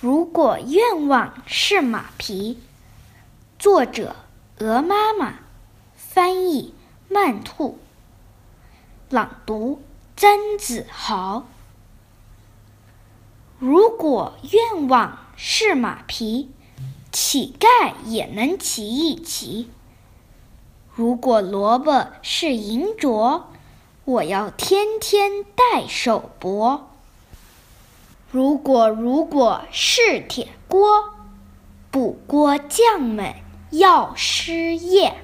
如果愿望是马匹，作者鹅妈妈，翻译曼兔，朗读曾子豪。如果愿望是马匹，乞丐也能骑一骑。如果萝卜是银镯，我要天天戴手镯。如果如果是铁锅，补锅匠们要失业。